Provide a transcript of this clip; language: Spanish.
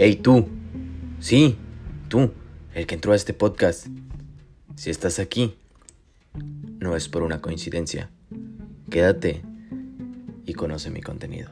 Hey tú, sí, tú, el que entró a este podcast. Si estás aquí, no es por una coincidencia. Quédate y conoce mi contenido.